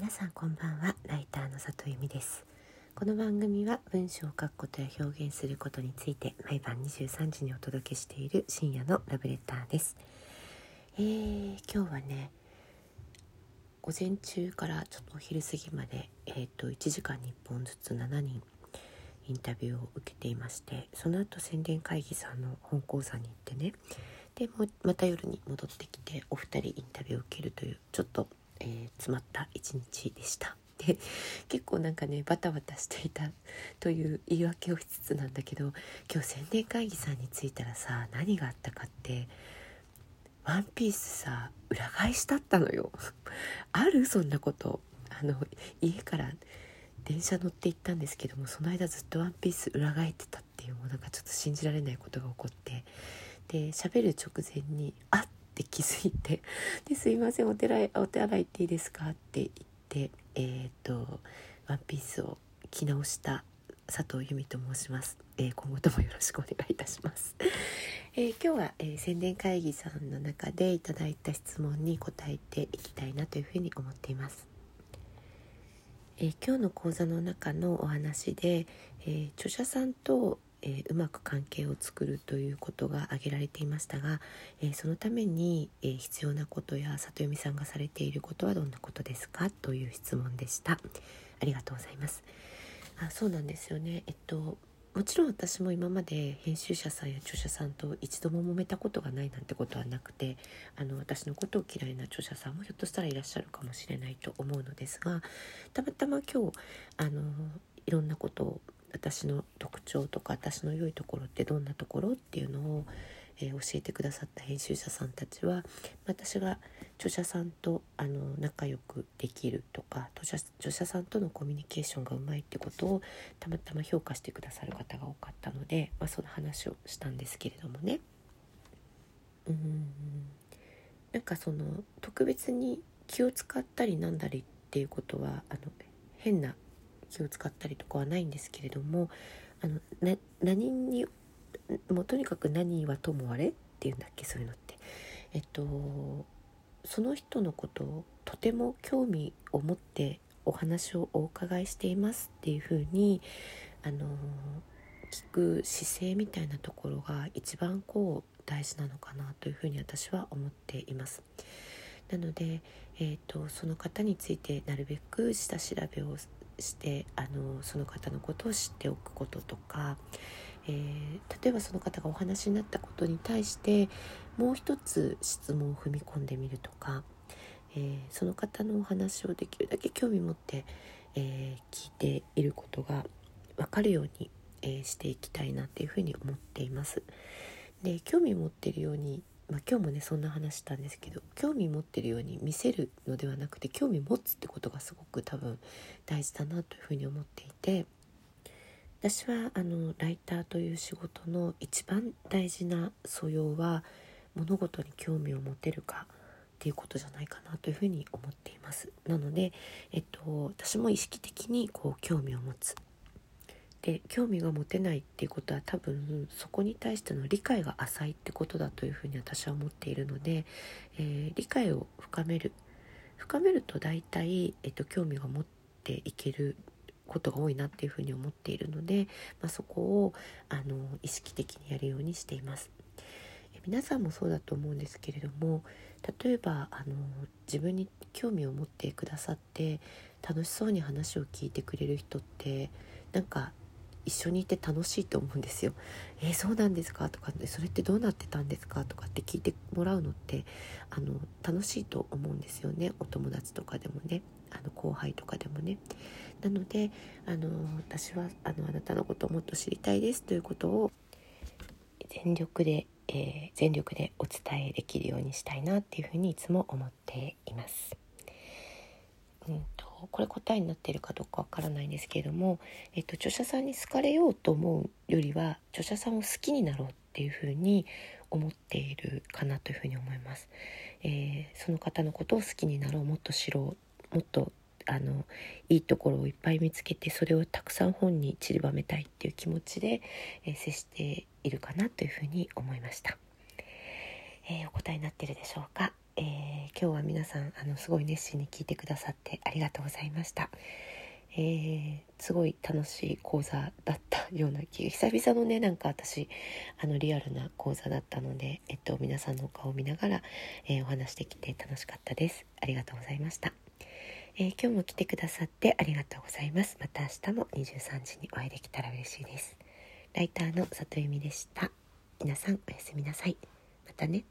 皆さんこんばんは。ライターの里由美です。この番組は文章を書くことや表現することについて毎晩23時にお届けしている深夜のラブレターです。えー、今日はね午前中からちょっとお昼過ぎまでえっ、ー、と1時間に1本ずつ7人インタビューを受けていましてその後宣伝会議さんの本講座に行ってね。でまた夜に戻ってきてお二人インタビューを受けるというちょっとえー、詰まった一日でした。で結構なんかねバタバタしていたという言い訳をしつつなんだけど今日宣伝会議さんに着いたらさ何があったかってワンピースさ裏返しだったのよ あるそんなことあの家から電車乗って行ったんですけどもその間ずっとワンピース裏返ってたっていうもうなんかちょっと信じられないことが起こってで喋る直前にあっって気づいて「ですいませんお手洗いお手洗い行っていいですか?」って言ってえっ、とワンピースを着直した佐藤由美と申します、えー、今後ともよろしくお願いいたします、えー、今日は、えー、宣伝会議さんの中でいただいた質問に答えていきたいなというふうに思っています、え今日の講座の中のお話で、え著者さんとえー、うまく関係を作るということが挙げられていましたが、えー、そのために、えー、必要なことや里読さんがされていることはどんなことですかという質問でした。ありがとうございます。あそうなんですよね。えっともちろん私も今まで編集者さんや著者さんと一度も揉めたことがないなんてことはなくてあの私のことを嫌いな著者さんもひょっとしたらいらっしゃるかもしれないと思うのですがたまたま今日あのいろんなことを私の特徴とか私の良いところってどんなところっていうのを、えー、教えてくださった編集者さんたちは私が著者さんとあの仲良くできるとか著者さんとのコミュニケーションがうまいってことをたまたま評価してくださる方が多かったので、まあ、その話をしたんですけれどもね。うんなんかその特別に気を使ったりなんだりっていうことはあの変な気を使ったりとかはないんですけれどもあのな何にもうとにかく何はともあれっていうんだっけそういうのって。えっとその人のことをとても興味を持ってお話をお伺いしていますっていうふうにあの聞く姿勢みたいなところが一番こう大事なのかなというふうに私は思っています。なので、えーと、とその方についてなるべく下調べをしてあのその方のことを知っておくこととか、えー、例えばその方がお話になったことに対してもう一つ質問を踏み込んでみるとか、えー、その方のお話をできるだけ興味持って、えー、聞いていることが分かるように、えしていきたいなっていうふうに思っています。で興味持ってるようにまあ、今日もねそんな話したんですけど興味持ってるように見せるのではなくて興味持つってことがすごく多分大事だなというふうに思っていて私はあのライターという仕事の一番大事な素養は物事に興味を持てるかっていうことじゃないかなというふうに思っています。なので、えっと、私も意識的にこう興味を持つで興味が持てないっていうことは多分そこに対しての理解が浅いってことだというふうに私は思っているので、えー、理解を深める深めると大体、えっと、興味が持っていけることが多いなっていうふうに思っているので、まあ、そこをあの意識的にやるようにしています。皆さんもそうだと思うんですけれども例えばあの自分に興味を持ってくださって楽しそうに話を聞いてくれる人ってなんか一緒にいて楽しいと思うんですよ。えー、そうなんですか？とか、それってどうなってたんですか？とかって聞いてもらうのってあの楽しいと思うんですよねお友達とかでもねあの後輩とかでもね。なのであの私はあのあなたのことをもっと知りたいですということを全力で、えー、全力でお伝えできるようにしたいなっていうふうにいつも思っています。うんとこれ答えになっているかどうかわからないんですけれども、えっと、著者さんに好かれようと思うよりは著者さんを好きになろうっていうふうに思っているかなというふうに思います。えー、その方のことを好きになろうもっと知ろうもっとあのいいところをいっぱい見つけてそれをたくさん本に散りばめたいっていう気持ちで、えー、接しているかなというふうに思いました。えー、お答えになっているでしょうか。えー、今日は皆さんあのすごい熱心に聞いてくださってありがとうございました。えー、すごい楽しい講座だったような気が久々のねなんか私あのリアルな講座だったので、えっと、皆さんのお顔を見ながら、えー、お話できて楽しかったです。ありがとうございました、えー、今日も来てくださってありがとうございます。また明日も23時にお会いできたら嬉しいです。ライターの里由美でした。皆さんおやすみなさい。またね。